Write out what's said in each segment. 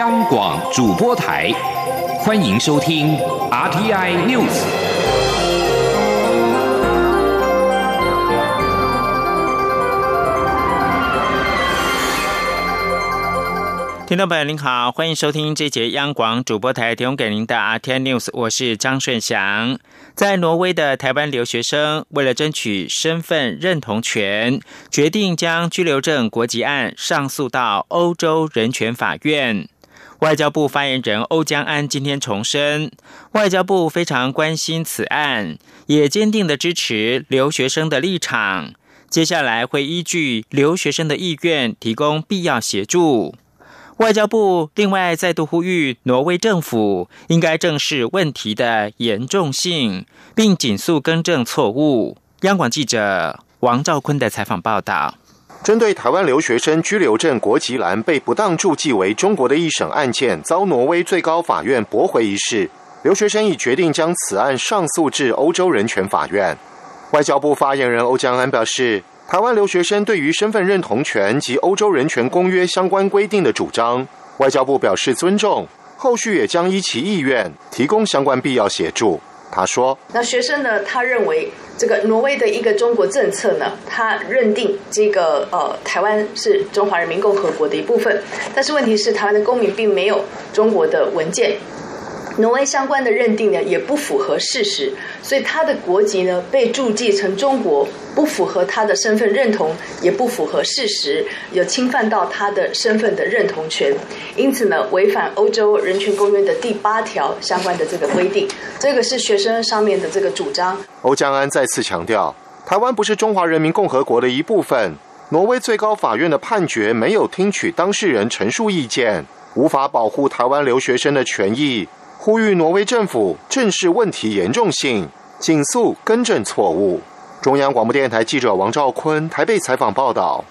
央广主播台，欢迎收听 RTI News。听众朋友您好，欢迎收听这节央广主播台提供给您的 RTI News，我是张顺祥。在挪威的台湾留学生，为了争取身份认同权，决定将居留证国籍案上诉到欧洲人权法院。外交部发言人欧江安今天重申，外交部非常关心此案，也坚定的支持留学生的立场。接下来会依据留学生的意愿，提供必要协助。外交部另外再度呼吁挪威政府应该正视问题的严重性，并紧速更正错误。央广记者王兆坤的采访报道。针对台湾留学生居留证国籍栏被不当注记为中国的一审案件，遭挪威最高法院驳回一事，留学生已决定将此案上诉至欧洲人权法院。外交部发言人欧江安表示，台湾留学生对于身份认同权及欧洲人权公约相关规定的主张，外交部表示尊重，后续也将依其意愿提供相关必要协助。他说：“那学生呢？他认为。”这个挪威的一个中国政策呢，他认定这个呃台湾是中华人民共和国的一部分，但是问题是台湾的公民并没有中国的文件。挪威相关的认定呢，也不符合事实，所以他的国籍呢被注记成中国，不符合他的身份认同，也不符合事实，有侵犯到他的身份的认同权，因此呢，违反欧洲人权公约的第八条相关的这个规定，这个是学生上面的这个主张。欧江安再次强调，台湾不是中华人民共和国的一部分，挪威最高法院的判决没有听取当事人陈述意见，无法保护台湾留学生的权益。呼吁挪威政府正视问题严重性，紧速更正错误。中央广播电台记者王兆坤台北采访报道。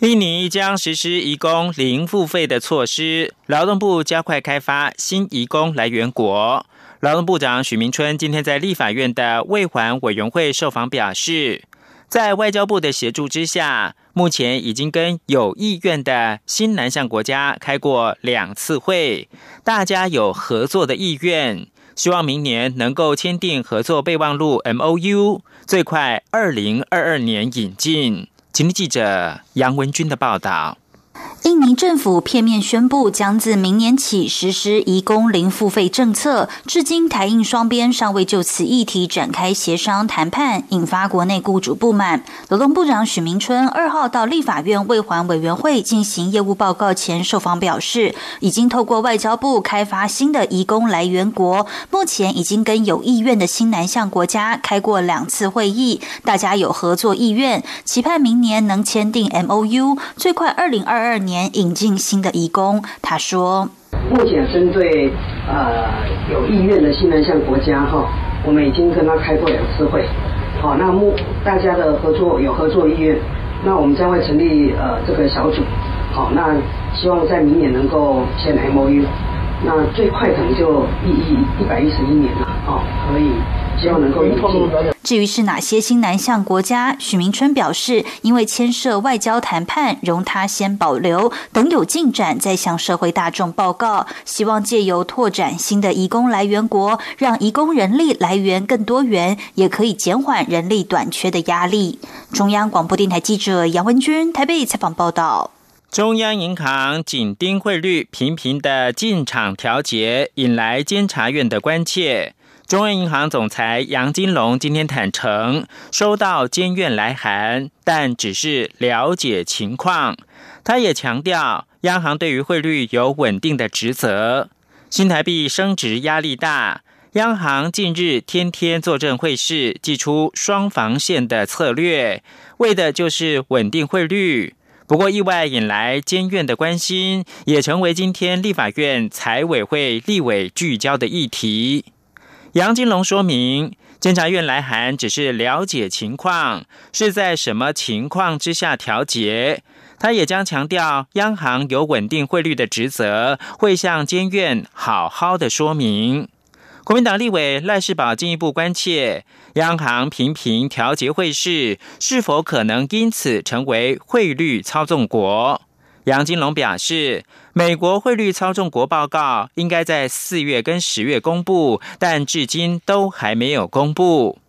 印尼将实施移工零付费的措施，劳动部加快开发新移工来源国。劳动部长许明春今天在立法院的未还委员会受访表示。在外交部的协助之下，目前已经跟有意愿的新南向国家开过两次会，大家有合作的意愿，希望明年能够签订合作备忘录 M O U，最快二零二二年引进。请记者杨文军的报道。印尼政府片面宣布将自明年起实施移工零付费政策，至今台印双边尚未就此议题展开协商谈判，引发国内雇主不满。劳动部长许明春二号到立法院未还委员会进行业务报告前受访表示，已经透过外交部开发新的移工来源国，目前已经跟有意愿的新南向国家开过两次会议，大家有合作意愿，期盼明年能签订 M O U，最快二零二二年。年引进新的义工，他说：“目前针对呃有意愿的新南向国家哈，我们已经跟他开过两次会，好，那目大家的合作有合作意愿，那我们将会成立呃这个小组，好，那希望在明年能够签 M O U，那最快可能就一一一百一十一年了，哦，可以。”希望能够引进。至于是哪些新南向国家，许明春表示，因为牵涉外交谈判，容他先保留，等有进展再向社会大众报告。希望借由拓展新的移工来源国，让移工人力来源更多元，也可以减缓人力短缺的压力。中央广播电台记者杨文君台北采访报道。中央银行紧盯汇率频频的进场调节，引来监察院的关切。中央银行总裁杨金龙今天坦诚，收到监院来函，但只是了解情况。他也强调，央行对于汇率有稳定的职责。新台币升值压力大，央行近日天天坐镇汇市，祭出双防线的策略，为的就是稳定汇率。不过，意外引来监院的关心，也成为今天立法院财委会立委聚焦的议题。杨金龙说明，监察院来函只是了解情况，是在什么情况之下调节。他也将强调，央行有稳定汇率的职责，会向监院好好的说明。国民党立委赖世宝进一步关切，央行频频调节汇市，是否可能因此成为汇率操纵国？杨金龙表示，美国汇率操纵国报告应该在四月跟十月公布，但至今都还没有公布。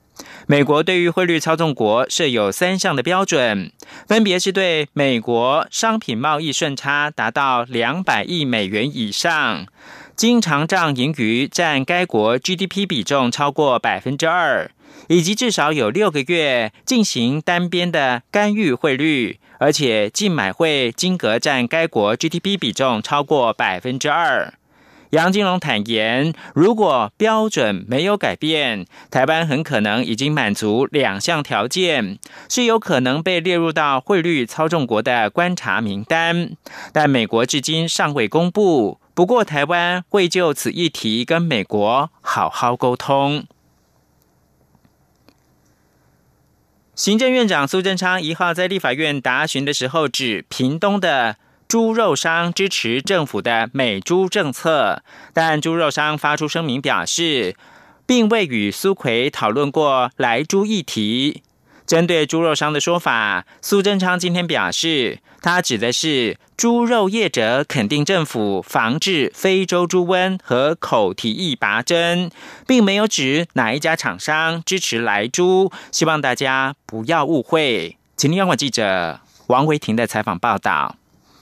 美国对于汇率操纵国设有三项的标准，分别是对美国商品贸易顺差达到两百亿美元以上，经常账盈余占该国 GDP 比重超过百分之二，以及至少有六个月进行单边的干预汇率，而且净买汇金额占该国 GDP 比重超过百分之二。杨金龙坦言，如果标准没有改变，台湾很可能已经满足两项条件，是有可能被列入到汇率操纵国的观察名单。但美国至今尚未公布。不过，台湾会就此议题跟美国好好沟通。行政院长苏贞昌一号在立法院答询的时候，指屏东的。猪肉商支持政府的美猪政策，但猪肉商发出声明表示，并未与苏奎讨论过来猪议题。针对猪肉商的说法，苏贞昌今天表示，他指的是猪肉业者肯定政府防治非洲猪瘟和口蹄疫拔针，并没有指哪一家厂商支持来猪，希望大家不要误会。请听央广记者王维婷的采访报道。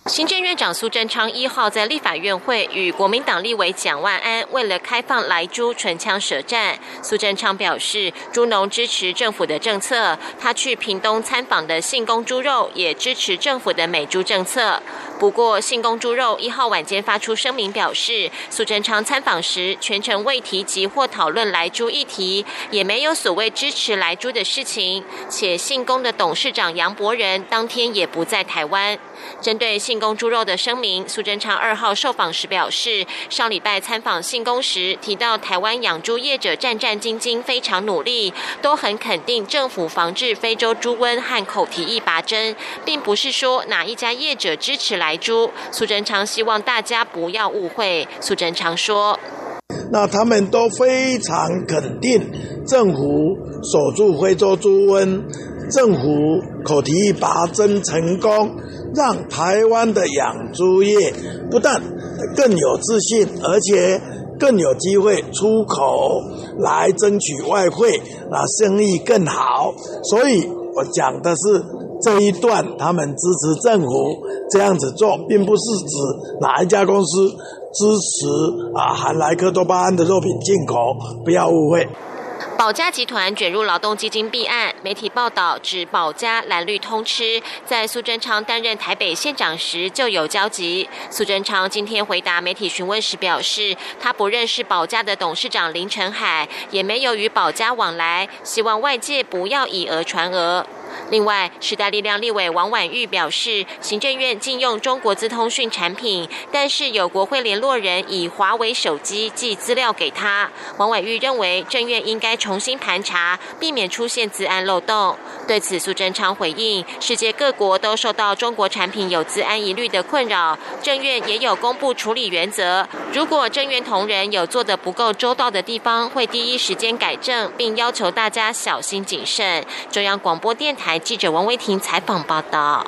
行政院长苏贞昌一号在立法院会与国民党立委蒋万安为了开放来猪唇枪舌战。苏贞昌表示，猪农支持政府的政策。他去屏东参访的信公猪肉也支持政府的美猪政策。不过，信公猪肉一号晚间发出声明表示，苏贞昌参访时全程未提及或讨论来猪议题，也没有所谓支持来猪的事情。且信公的董事长杨伯仁当天也不在台湾。针对信公猪肉的声明，苏贞昌二号受访时表示，上礼拜参访信公时提到，台湾养猪业者战战兢兢，非常努力，都很肯定政府防治非洲猪瘟和口蹄疫拔针，并不是说哪一家业者支持来猪。苏贞昌希望大家不要误会。苏贞昌说：“那他们都非常肯定政府守住非洲猪瘟。”政府口蹄拔针成功，让台湾的养猪业不但更有自信，而且更有机会出口来争取外汇，那生意更好。所以我讲的是这一段，他们支持政府这样子做，并不是指哪一家公司支持啊含莱克多巴胺的肉品进口，不要误会。保家集团卷入劳动基金弊案，媒体报道指保家蓝绿通吃，在苏贞昌担任台北县长时就有交集。苏贞昌今天回答媒体询问时表示，他不认识保家的董事长林成海，也没有与保家往来，希望外界不要以讹传讹。另外，时代力量立委王婉玉表示，行政院禁用中国资通讯产品，但是有国会联络人以华为手机寄资料给他。王婉玉认为，政院应该重新盘查，避免出现资安漏洞。对此，苏贞昌回应：世界各国都受到中国产品有资安疑虑的困扰，政院也有公布处理原则。如果政院同仁有做得不够周到的地方，会第一时间改正，并要求大家小心谨慎。中央广播电台。记者王维婷采访报道：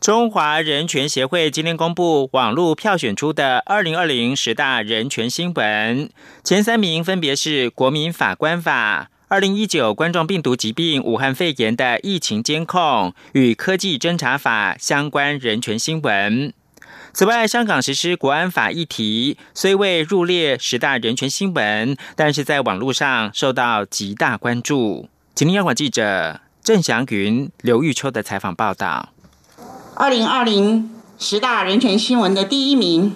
中华人权协会今天公布网络票选出的二零二零十大人权新闻，前三名分别是《国民法官法》、二零一九冠状病毒疾病武汉肺炎的疫情监控与科技侦查法相关人权新闻。此外，香港实施国安法议题虽未入列十大人权新闻，但是在网络上受到极大关注。请听央广记者。郑祥云、刘玉秋的采访报道。二零二零十大人权新闻的第一名，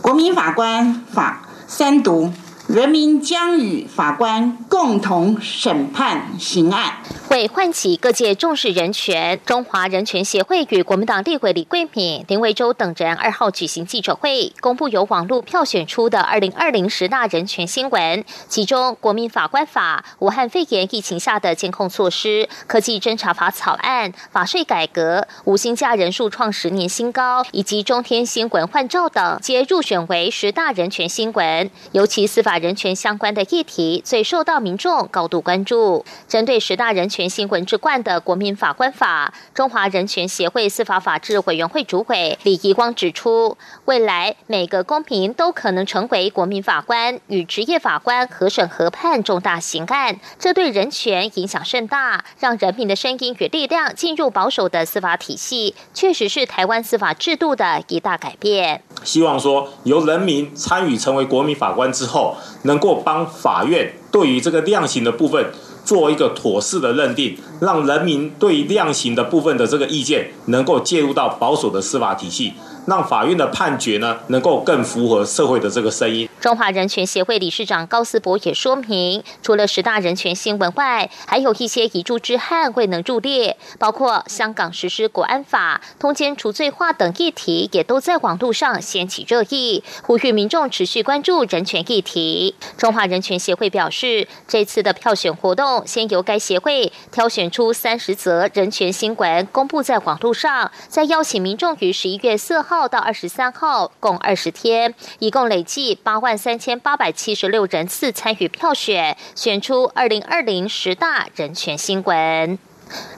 国民法官法三读。人民将与法官共同审判刑案。为唤起各界重视人权，中华人权协会与国民党立委李桂敏、林维洲等人二号举行记者会，公布由网络票选出的二零二零十大人权新闻。其中，《国民法官法》、武汉肺炎疫情下的监控措施、科技侦查法草案、法税改革、无薪假人数创十年新高，以及中天新闻换照等，皆入选为十大人权新闻。尤其司法。人权相关的议题最受到民众高度关注。针对十大人权权新闻之冠的国民法官法，中华人权协会司法法制委员会主委李怡光指出，未来每个公民都可能成为国民法官，与职业法官合审合判重大刑案，这对人权影响甚大，让人民的声音与力量进入保守的司法体系，确实是台湾司法制度的一大改变。希望说，由人民参与成为国民法官之后，能够帮法院对于这个量刑的部分。做一个妥适的认定，让人民对量刑的部分的这个意见能够介入到保守的司法体系。让法院的判决呢，能够更符合社会的这个声音。中华人权协会理事长高思博也说明，除了十大人权新闻外，还有一些遗珠之憾未能入列，包括香港实施国安法、通奸除罪化等议题，也都在网络上掀起热议，呼吁民众持续关注人权议题。中华人权协会表示，这次的票选活动，先由该协会挑选出三十则人权新闻公布在网络上，再邀请民众于十一月四号。号到二十三号，共二十天，一共累计八万三千八百七十六人次参与票选，选出二零二零十大人权新闻。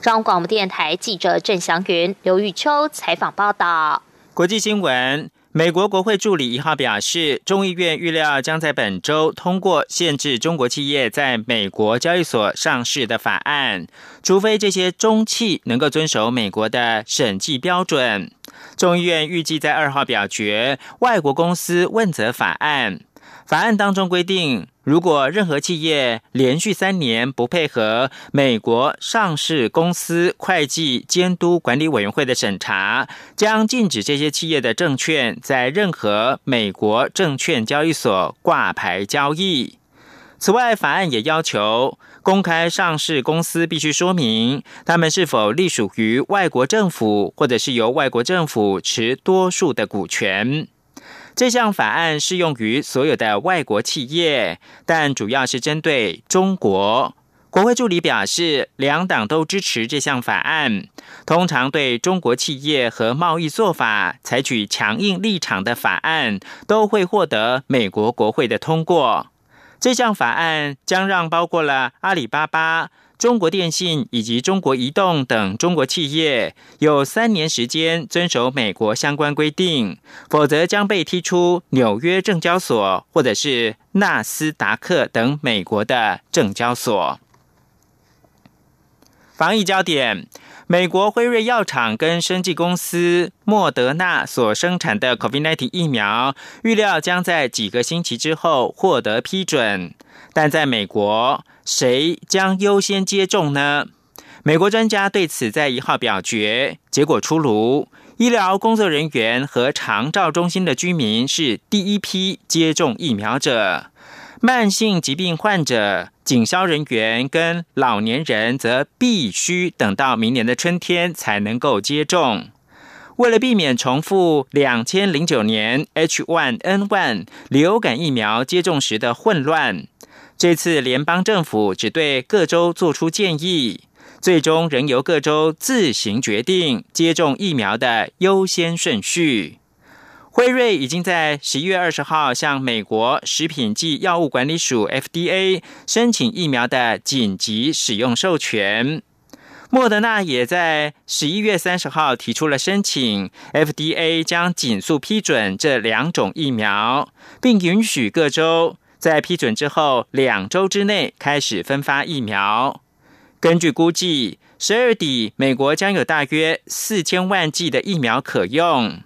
中央广播电台记者郑祥云、刘玉秋采访报道。国际新闻。美国国会助理一号表示，众议院预料将在本周通过限制中国企业在美国交易所上市的法案，除非这些中企能够遵守美国的审计标准。众议院预计在二号表决外国公司问责法案。法案当中规定，如果任何企业连续三年不配合美国上市公司会计监督管理委员会的审查，将禁止这些企业的证券在任何美国证券交易所挂牌交易。此外，法案也要求公开上市公司必须说明他们是否隶属于外国政府，或者是由外国政府持多数的股权。这项法案适用于所有的外国企业，但主要是针对中国。国会助理表示，两党都支持这项法案。通常对中国企业和贸易做法采取强硬立场的法案，都会获得美国国会的通过。这项法案将让包括了阿里巴巴。中国电信以及中国移动等中国企业有三年时间遵守美国相关规定，否则将被踢出纽约证交所或者是纳斯达克等美国的证交所。防疫焦点：美国辉瑞药厂跟生技公司莫德纳所生产的 COVID-19 疫苗，预料将在几个星期之后获得批准，但在美国。谁将优先接种呢？美国专家对此在一号表决，结果出炉。医疗工作人员和长照中心的居民是第一批接种疫苗者，慢性疾病患者、警消人员跟老年人则必须等到明年的春天才能够接种。为了避免重复两千零九年 H1N1 流感疫苗接种时的混乱。这次联邦政府只对各州做出建议，最终仍由各州自行决定接种疫苗的优先顺序。辉瑞已经在十一月二十号向美国食品及药物管理署 （FDA） 申请疫苗的紧急使用授权。莫德纳也在十一月三十号提出了申请，FDA 将紧速批准这两种疫苗，并允许各州。在批准之后，两周之内开始分发疫苗。根据估计，十二底美国将有大约四千万剂的疫苗可用。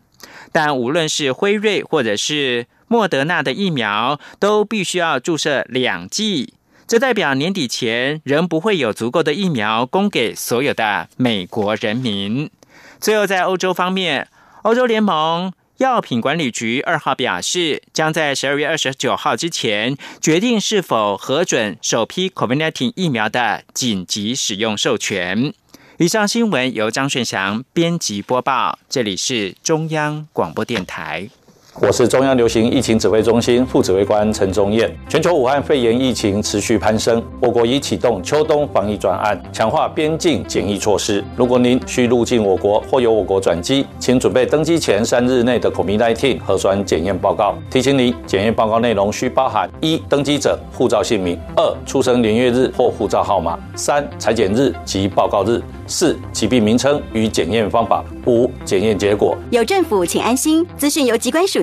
但无论是辉瑞或者是莫德纳的疫苗，都必须要注射两剂。这代表年底前仍不会有足够的疫苗供给所有的美国人民。最后，在欧洲方面，欧洲联盟。药品管理局二号表示，将在十二月二十九号之前决定是否核准首批 COVID-19 疫苗的紧急使用授权。以上新闻由张顺祥编辑播报，这里是中央广播电台。我是中央流行疫情指挥中心副指挥官陈宗彦。全球武汉肺炎疫情持续攀升，我国已启动秋冬防疫专案，强化边境检疫措施。如果您需入境我国或由我国转机，请准备登机前三日内的 COVID-19 核酸检验报告。提醒您，检验报告内容需包含一登机者护照姓名、二出生年月日或护照号码、三裁检日及报告日、四疾病名称与检验方法、五检验结果。有政府，请安心。资讯由机关署。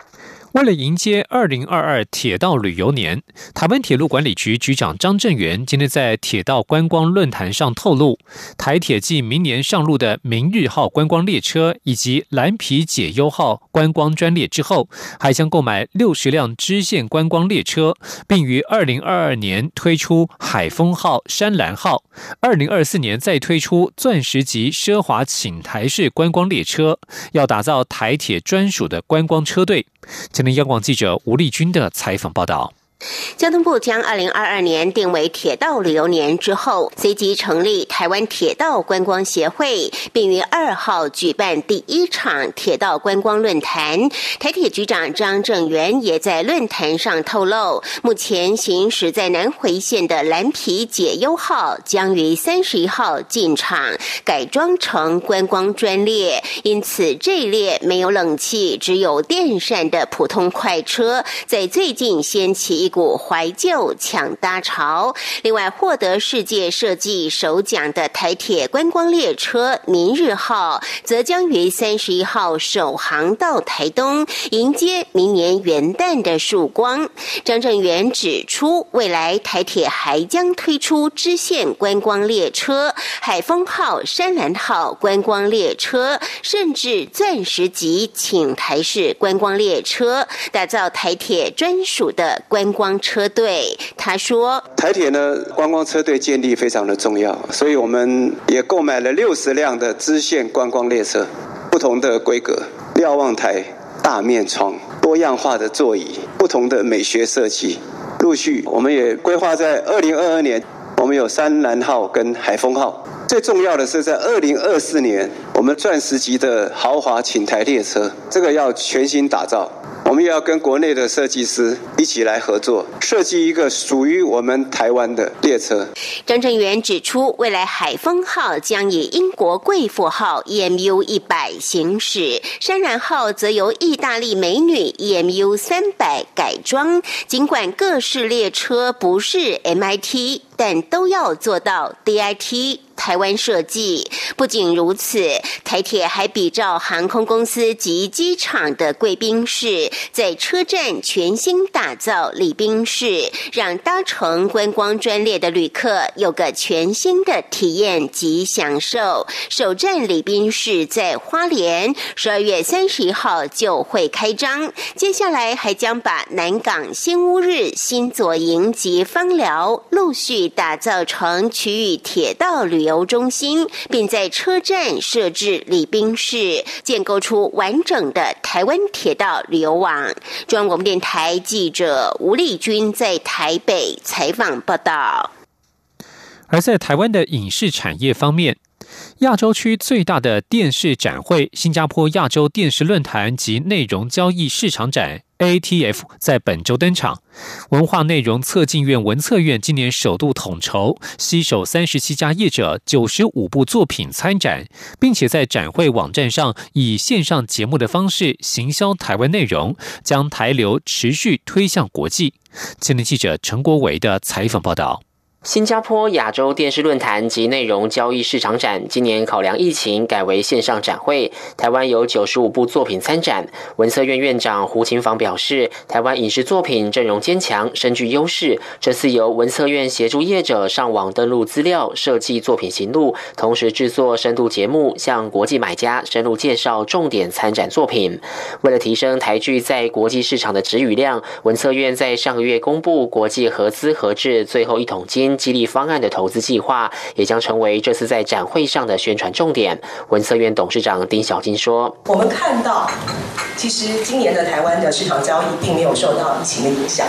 为了迎接二零二二铁道旅游年，台湾铁路管理局局长张振元今天在铁道观光论坛上透露，台铁继明年上路的明日号观光列车以及蓝皮解忧号观光专列之后，还将购买六十辆支线观光列车，并于二零二二年推出海风号、山蓝号，二零二四年再推出钻石级奢华寝台式观光列车，要打造台铁专属的观光车队。今天，央广记者吴丽君的采访报道。交通部将二零二二年定为铁道旅游年之后，随即成立台湾铁道观光协会，并于二号举办第一场铁道观光论坛。台铁局长张正元也在论坛上透露，目前行驶在南回线的蓝皮解忧号将于三十一号进场改装成观光专列，因此这一列没有冷气、只有电扇的普通快车，在最近掀起一。股怀旧抢搭潮。另外，获得世界设计首奖的台铁观光列车“明日号”则将于三十一号首航到台东，迎接明年元旦的曙光。张正元指出，未来台铁还将推出支线观光列车“海风号”“山蓝号”观光列车，甚至钻石级请台式观光列车，打造台铁专属的观光。光车队，他说：“台铁呢，观光车队建立非常的重要，所以我们也购买了六十辆的支线观光列车，不同的规格，瞭望台、大面窗、多样化的座椅、不同的美学设计。陆续，我们也规划在二零二二年，我们有山蓝号跟海风号。最重要的是，在二零二四年，我们钻石级的豪华寝台列车，这个要全新打造。”我们要跟国内的设计师一起来合作，设计一个属于我们台湾的列车。张正元指出，未来海风号将以英国贵妇号 EMU 一百行驶，山然号则由意大利美女 EMU 三百改装。尽管各式列车不是 MIT，但都要做到 DIT。台湾设计不仅如此，台铁还比照航空公司及机场的贵宾室，在车站全新打造礼宾室，让搭乘观光专列的旅客有个全新的体验及享受。首站礼宾室在花莲，十二月三十一号就会开张。接下来还将把南港新屋日、新左营及芳寮陆续打造成区域铁道旅游。中心，并在车站设置礼宾室，建构出完整的台湾铁道旅游网。中央广播电台记者吴丽君在台北采访报道。而在台湾的影视产业方面，亚洲区最大的电视展会——新加坡亚洲电视论坛及内容交易市场展。ATF 在本周登场，文化内容策进院文策院今年首度统筹，携手三十七家业者、九十五部作品参展，并且在展会网站上以线上节目的方式行销台湾内容，将台流持续推向国际。青年记者陈国维的采访报道。新加坡亚洲电视论坛及内容交易市场展今年考量疫情，改为线上展会。台湾有九十五部作品参展。文策院院长胡琴芳表示，台湾影视作品阵容坚强，深具优势。这次由文策院协助业者上网登录资料，设计作品行路，同时制作深度节目，向国际买家深入介绍重点参展作品。为了提升台剧在国际市场的值与量，文策院在上个月公布国际合资合制最后一桶金。金激励方案的投资计划，也将成为这次在展会上的宣传重点。文策院董事长丁小金说：“我们看到，其实今年的台湾的市场交易并没有受到疫情的影响。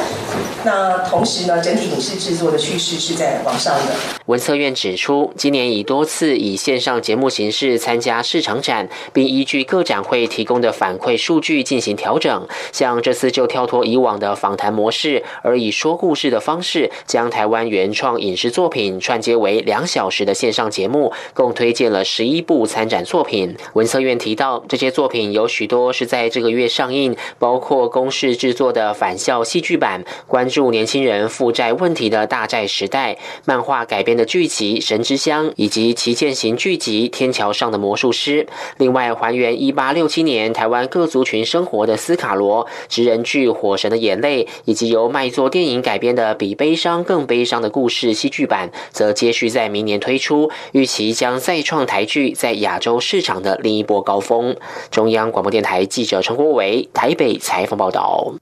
那同时呢，整体影视制作的趋势是在往上的。”文策院指出，今年已多次以线上节目形式参加市场展，并依据各展会提供的反馈数据进行调整。像这次就跳脱以往的访谈模式，而以说故事的方式，将台湾原创影视作品串接为两小时的线上节目，共推荐了十一部参展作品。文策院提到，这些作品有许多是在这个月上映，包括公视制作的返校戏剧版，关注年轻人负债问题的大债时代，漫画改编。的剧集《神之乡》以及旗舰型剧集《天桥上的魔术师》，另外还原一八六七年台湾各族群生活的斯卡罗职人剧《火神的眼泪》，以及由卖座电影改编的《比悲伤更悲伤的故事》是戏剧版，则接续在明年推出，预期将再创台剧在亚洲市场的另一波高峰。中央广播电台记者陈国伟台北采访报道。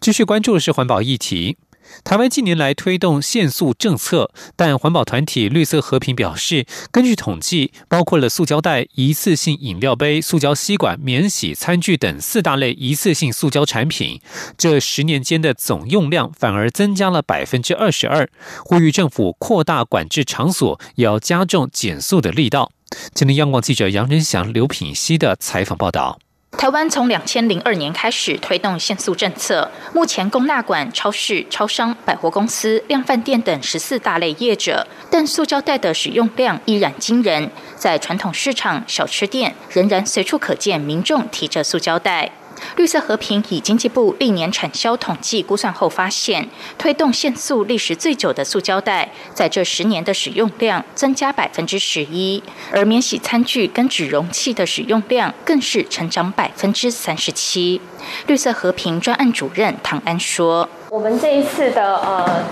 继续关注是环保议题。台湾近年来推动限塑政策，但环保团体绿色和平表示，根据统计，包括了塑胶袋、一次性饮料杯、塑胶吸管、免洗餐具等四大类一次性塑胶产品，这十年间的总用量反而增加了百分之二十二。呼吁政府扩大管制场所，也要加重减塑的力道。今天央广记者杨仁祥、刘品熙的采访报道。台湾从两千零二年开始推动限塑政策，目前供纳馆、超市、超商、百货公司、量贩店等十四大类业者，但塑胶袋的使用量依然惊人，在传统市场、小吃店仍然随处可见民众提着塑胶袋。绿色和平以经济部历年产销统计估算后发现，推动限塑历时最久的塑胶袋，在这十年的使用量增加百分之十一，而免洗餐具跟纸容器的使用量更是成长百分之三十七。绿色和平专案主任唐安说：“我们这一次的呃。”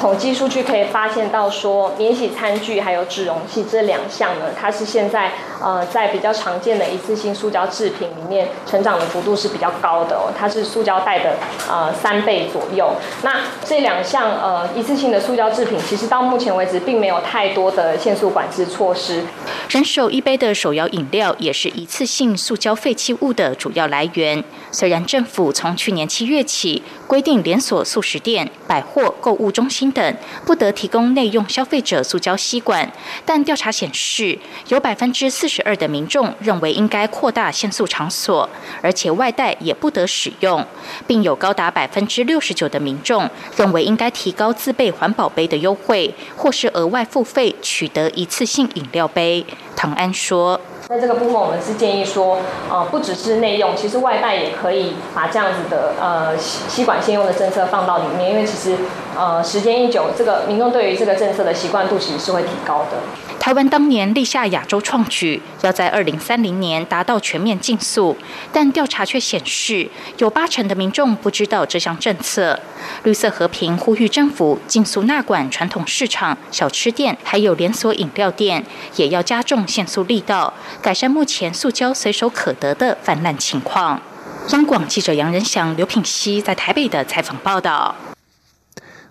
统计数据可以发现到，说免洗餐具还有纸容器这两项呢，它是现在呃在比较常见的一次性塑胶制品里面成长的幅度是比较高的哦，它是塑胶袋的呃三倍左右。那这两项呃一次性的塑胶制品，其实到目前为止并没有太多的限塑管制措施。人手一杯的手摇饮料也是一次性塑胶废弃物的主要来源。虽然政府从去年七月起规定连锁素食店、百货、购物中心等不得提供内用消费者塑胶吸管，但调查显示，有百分之四十二的民众认为应该扩大限塑场所，而且外带也不得使用，并有高达百分之六十九的民众认为应该提高自备环保杯的优惠，或是额外付费取得一次性饮料杯。唐安说。在这个部分，我们是建议说，呃，不只是内用，其实外带也可以把这样子的呃吸管先用的政策放到里面，因为其实呃时间一久，这个民众对于这个政策的习惯度其实是会提高的。台湾当年立下亚洲创举，要在二零三零年达到全面禁塑，但调查却显示，有八成的民众不知道这项政策。绿色和平呼吁政府禁塑纳管传统市场、小吃店，还有连锁饮料店，也要加重限塑力道，改善目前塑胶随手可得的泛滥情况。央广记者杨仁祥、刘品熙在台北的采访报道。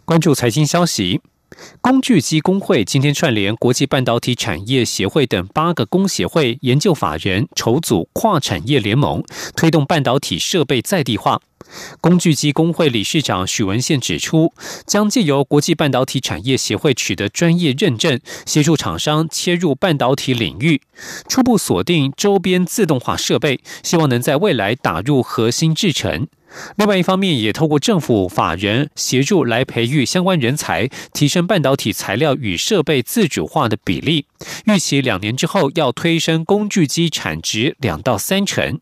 关注财经消息。工具机工会今天串联国际半导体产业协会等八个工协会、研究法人，筹组跨产业联盟，推动半导体设备在地化。工具机工会理事长许文宪指出，将借由国际半导体产业协会取得专业认证，协助厂商切入半导体领域，初步锁定周边自动化设备，希望能在未来打入核心制程。另外一方面，也透过政府法人协助来培育相关人才，提升半导体材料与设备自主化的比例。预期两年之后要推升工具机产值两到三成。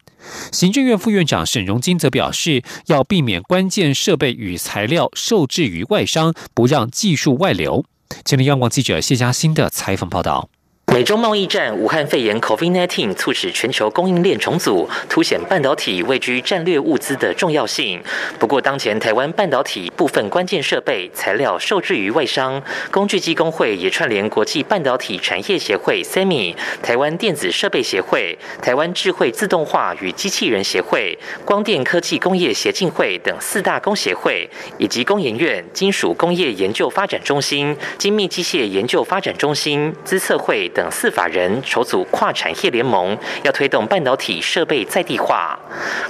行政院副院长沈荣金则表示，要避免关键设备与材料受制于外商，不让技术外流。今天央广记者谢佳欣的采访报道。美中贸易战、武汉肺炎 （COVID-19） 促使全球供应链重组，凸显半导体位居战略物资的重要性。不过，当前台湾半导体部分关键设备材料受制于外商，工具机工会也串联国际半导体产业协会 （SEMI）、台湾电子设备协会、台湾智慧自动化与机器人协会、光电科技工业协进会等四大工协会，以及工研院金属工业研究发展中心、精密机械研究发展中心、资策会。等四法人筹组跨产业联盟，要推动半导体设备在地化。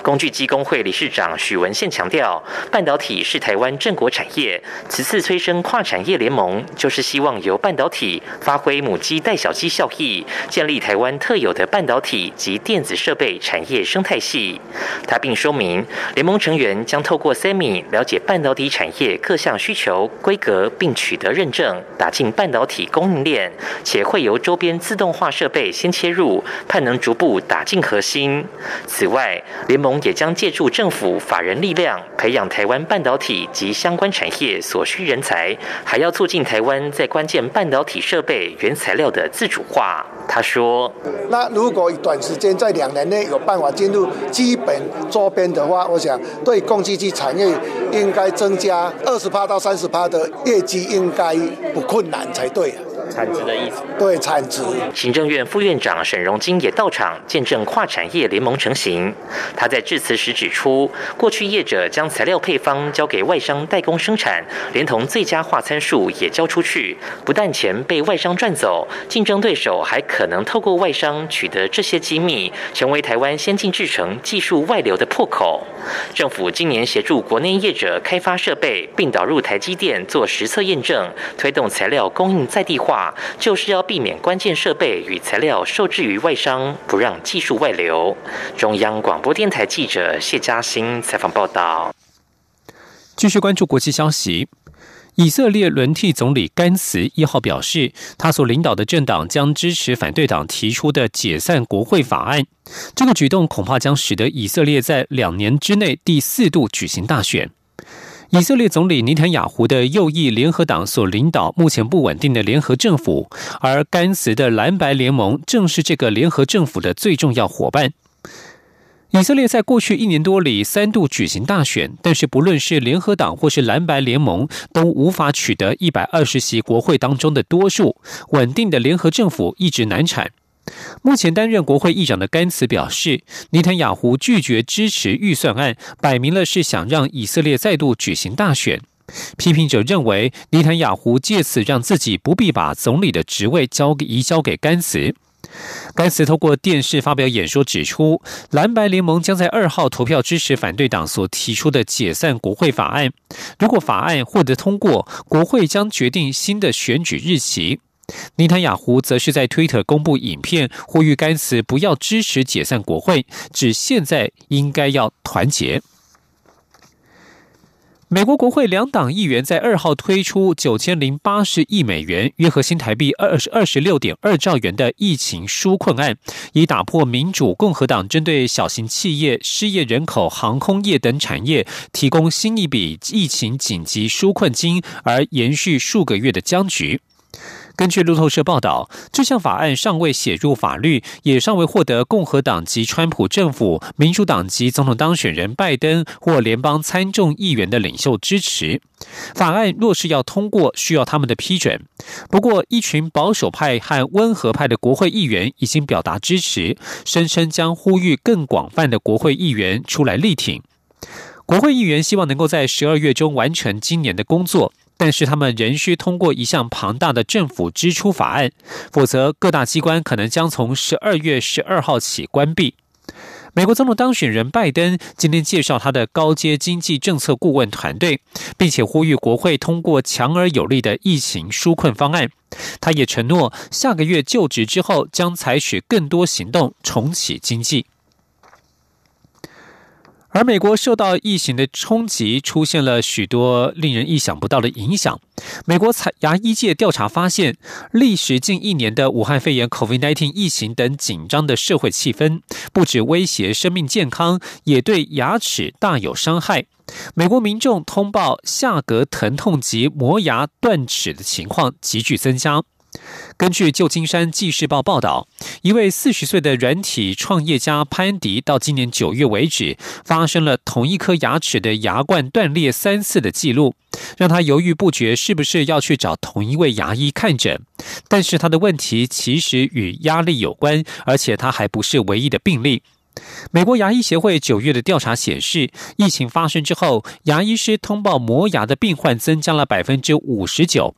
工具机工会理事长许文宪强调，半导体是台湾正国产业，此次催生跨产业联盟，就是希望由半导体发挥母机带小鸡效益，建立台湾特有的半导体及电子设备产业生态系。他并说明，联盟成员将透过 SEMI 了解半导体产业各项需求规格，并取得认证，打进半导体供应链，且会由周边自动化设备先切入，盼能逐步打进核心。此外，联盟也将借助政府法人力量，培养台湾半导体及相关产业所需人才，还要促进台湾在关键半导体设备原材料的自主化。他说：“那如果短时间在两年内有办法进入基本周边的话，我想对工具机产业应该增加二十趴到三十趴的业绩，应该不困难才对。”产值的意思，对产值。行政院副院长沈荣金也到场见证跨产业联盟成型。他在致辞时指出，过去业者将材料配方交给外商代工生产，连同最佳化参数也交出去，不但钱被外商赚走，竞争对手还可能透过外商取得这些机密，成为台湾先进制程技术外流的破口。政府今年协助国内业者开发设备，并导入台积电做实测验证，推动材料供应在地化。就是要避免关键设备与材料受制于外商，不让技术外流。中央广播电台记者谢嘉欣采访报道。继续关注国际消息，以色列轮替总理甘茨一号表示，他所领导的政党将支持反对党提出的解散国会法案。这个举动恐怕将使得以色列在两年之内第四度举行大选。以色列总理尼坦雅胡的右翼联合党所领导目前不稳定的联合政府，而甘茨的蓝白联盟正是这个联合政府的最重要伙伴。以色列在过去一年多里三度举行大选，但是不论是联合党或是蓝白联盟，都无法取得一百二十席国会当中的多数，稳定的联合政府一直难产。目前担任国会议长的甘茨表示，尼坦雅胡拒绝支持预算案，摆明了是想让以色列再度举行大选。批评者认为，尼坦雅胡借此让自己不必把总理的职位交移交给甘茨。甘茨透过电视发表演说，指出蓝白联盟将在二号投票支持反对党所提出的解散国会法案。如果法案获得通过，国会将决定新的选举日期。尼坦雅胡则是在推特公布影片，呼吁该茨不要支持解散国会，指现在应该要团结。美国国会两党议员在二号推出九千零八十亿美元（约合新台币二十二十六点二兆元）的疫情纾困案，以打破民主共和党针对小型企业、失业人口、航空业等产业提供新一笔疫情紧急纾困金而延续数个月的僵局。根据路透社报道，这项法案尚未写入法律，也尚未获得共和党及川普政府、民主党及总统当选人拜登或联邦参众议员的领袖支持。法案若是要通过，需要他们的批准。不过，一群保守派和温和派的国会议员已经表达支持，声称将呼吁更广泛的国会议员出来力挺。国会议员希望能够在十二月中完成今年的工作。但是他们仍需通过一项庞大的政府支出法案，否则各大机关可能将从十二月十二号起关闭。美国总统当选人拜登今天介绍他的高阶经济政策顾问团队，并且呼吁国会通过强而有力的疫情纾困方案。他也承诺下个月就职之后将采取更多行动重启经济。而美国受到疫情的冲击，出现了许多令人意想不到的影响。美国采牙医界调查发现，历时近一年的武汉肺炎 （COVID-19） 疫情等紧张的社会气氛，不止威胁生命健康，也对牙齿大有伤害。美国民众通报下颌疼痛及磨牙断齿的情况急剧增加。根据旧金山纪事报报道，一位四十岁的软体创业家潘迪，到今年九月为止，发生了同一颗牙齿的牙冠断裂三次的记录，让他犹豫不决，是不是要去找同一位牙医看诊。但是他的问题其实与压力有关，而且他还不是唯一的病例。美国牙医协会九月的调查显示，疫情发生之后，牙医师通报磨牙的病患增加了百分之五十九。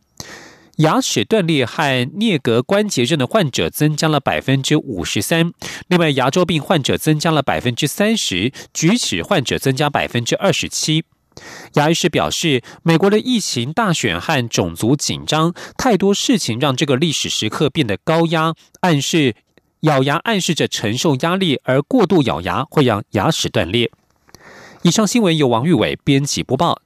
牙齿断裂和颞颌关节症的患者增加了百分之五十三，另外牙周病患者增加了百分之三十，龋齿患者增加百分之二十七。牙医师表示，美国的疫情大选和种族紧张，太多事情让这个历史时刻变得高压，暗示咬牙暗示着承受压力，而过度咬牙会让牙齿断裂。以上新闻由王玉伟编辑播报。